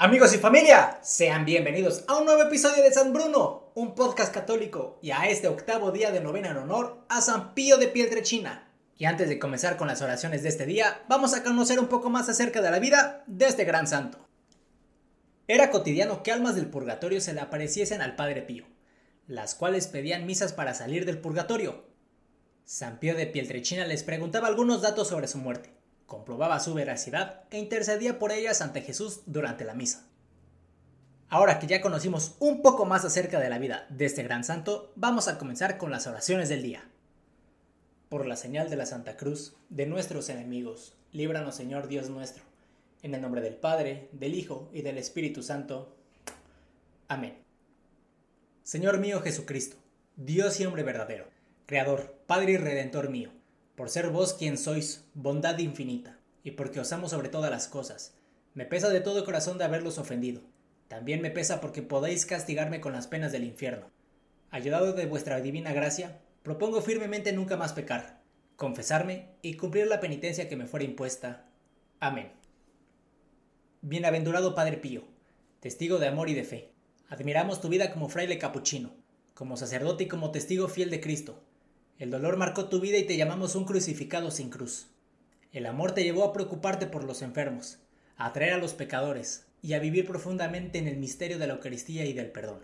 Amigos y familia, sean bienvenidos a un nuevo episodio de San Bruno, un podcast católico, y a este octavo día de novena en honor a San Pío de Pietrechina. Y antes de comenzar con las oraciones de este día, vamos a conocer un poco más acerca de la vida de este gran santo. Era cotidiano que almas del purgatorio se le apareciesen al Padre Pío, las cuales pedían misas para salir del purgatorio. San Pío de Pietrechina les preguntaba algunos datos sobre su muerte comprobaba su veracidad e intercedía por ellas ante Jesús durante la misa. Ahora que ya conocimos un poco más acerca de la vida de este gran santo, vamos a comenzar con las oraciones del día. Por la señal de la Santa Cruz, de nuestros enemigos, líbranos Señor Dios nuestro, en el nombre del Padre, del Hijo y del Espíritu Santo. Amén. Señor mío Jesucristo, Dios y hombre verdadero, Creador, Padre y Redentor mío, por ser vos quien sois, bondad infinita, y porque os amo sobre todas las cosas. Me pesa de todo corazón de haberlos ofendido. También me pesa porque podéis castigarme con las penas del infierno. Ayudado de vuestra divina gracia, propongo firmemente nunca más pecar, confesarme y cumplir la penitencia que me fuera impuesta. Amén. Bienaventurado Padre Pío, testigo de amor y de fe, admiramos tu vida como fraile capuchino, como sacerdote y como testigo fiel de Cristo el dolor marcó tu vida y te llamamos un crucificado sin cruz. El amor te llevó a preocuparte por los enfermos, a atraer a los pecadores y a vivir profundamente en el misterio de la Eucaristía y del perdón.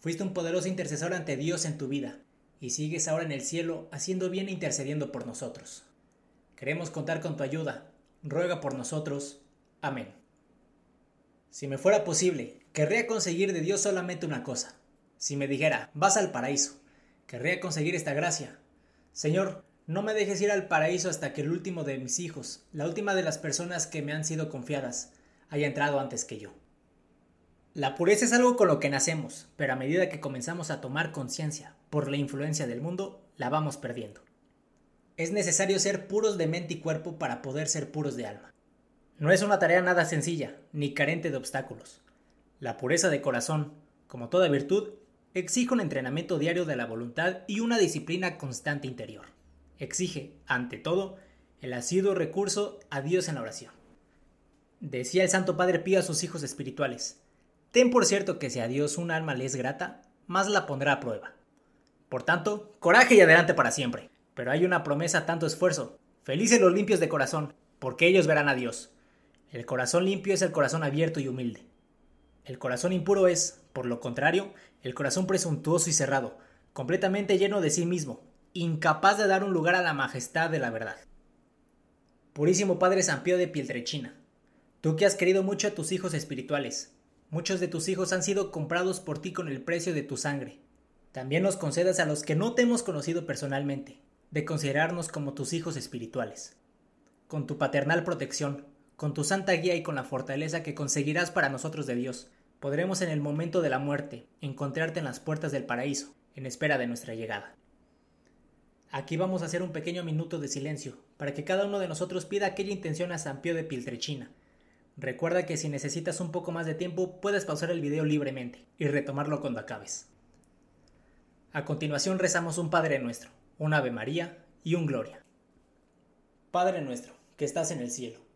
Fuiste un poderoso intercesor ante Dios en tu vida y sigues ahora en el cielo haciendo bien e intercediendo por nosotros. Queremos contar con tu ayuda. Ruega por nosotros. Amén. Si me fuera posible, querría conseguir de Dios solamente una cosa. Si me dijera, vas al paraíso, Querría conseguir esta gracia. Señor, no me dejes ir al paraíso hasta que el último de mis hijos, la última de las personas que me han sido confiadas, haya entrado antes que yo. La pureza es algo con lo que nacemos, pero a medida que comenzamos a tomar conciencia por la influencia del mundo, la vamos perdiendo. Es necesario ser puros de mente y cuerpo para poder ser puros de alma. No es una tarea nada sencilla, ni carente de obstáculos. La pureza de corazón, como toda virtud, exige un entrenamiento diario de la voluntad y una disciplina constante interior. Exige, ante todo, el asiduo recurso a Dios en la oración. Decía el Santo Padre Pío a sus hijos espirituales, Ten por cierto que si a Dios un alma le es grata, más la pondrá a prueba. Por tanto, coraje y adelante para siempre. Pero hay una promesa tanto esfuerzo. Felices los limpios de corazón, porque ellos verán a Dios. El corazón limpio es el corazón abierto y humilde. El corazón impuro es, por lo contrario, el corazón presuntuoso y cerrado, completamente lleno de sí mismo, incapaz de dar un lugar a la majestad de la verdad. Purísimo Padre San Pío de Pieltrechina, tú que has querido mucho a tus hijos espirituales, muchos de tus hijos han sido comprados por ti con el precio de tu sangre. También nos concedas a los que no te hemos conocido personalmente, de considerarnos como tus hijos espirituales. Con tu paternal protección, con tu santa guía y con la fortaleza que conseguirás para nosotros de Dios, podremos en el momento de la muerte encontrarte en las puertas del paraíso, en espera de nuestra llegada. Aquí vamos a hacer un pequeño minuto de silencio, para que cada uno de nosotros pida aquella intención a San Pío de Piltrechina. Recuerda que si necesitas un poco más de tiempo, puedes pausar el video libremente y retomarlo cuando acabes. A continuación rezamos un Padre nuestro, un Ave María y un Gloria. Padre nuestro, que estás en el cielo,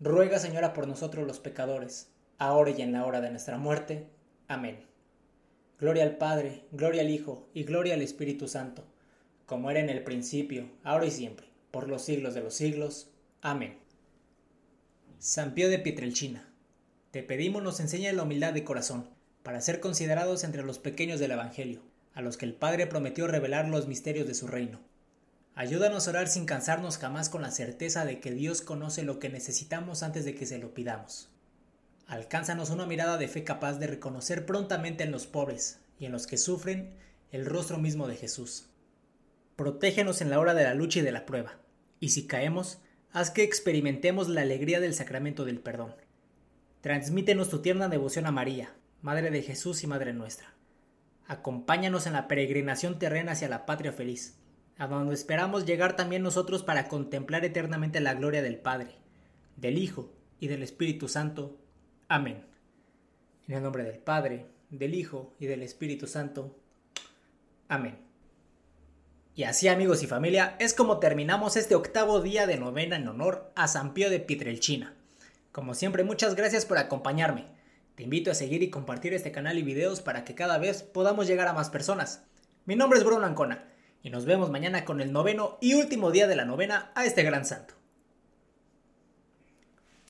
ruega Señora por nosotros los pecadores, ahora y en la hora de nuestra muerte. Amén. Gloria al Padre, gloria al Hijo y gloria al Espíritu Santo, como era en el principio, ahora y siempre, por los siglos de los siglos. Amén. San Pío de Pietrelchina, te pedimos nos enseñe la humildad de corazón, para ser considerados entre los pequeños del Evangelio, a los que el Padre prometió revelar los misterios de su reino. Ayúdanos a orar sin cansarnos jamás con la certeza de que Dios conoce lo que necesitamos antes de que se lo pidamos. Alcánzanos una mirada de fe capaz de reconocer prontamente en los pobres y en los que sufren el rostro mismo de Jesús. Protégenos en la hora de la lucha y de la prueba, y si caemos, haz que experimentemos la alegría del sacramento del perdón. transmítenos tu tierna devoción a María, Madre de Jesús y Madre nuestra. Acompáñanos en la peregrinación terrena hacia la patria feliz, a donde esperamos llegar también nosotros para contemplar eternamente la gloria del Padre, del Hijo y del Espíritu Santo. Amén. En el nombre del Padre, del Hijo y del Espíritu Santo. Amén. Y así amigos y familia, es como terminamos este octavo día de novena en honor a San Pío de Pietrelchina. Como siempre, muchas gracias por acompañarme. Te invito a seguir y compartir este canal y videos para que cada vez podamos llegar a más personas. Mi nombre es Bruno Ancona y nos vemos mañana con el noveno y último día de la novena a este gran santo.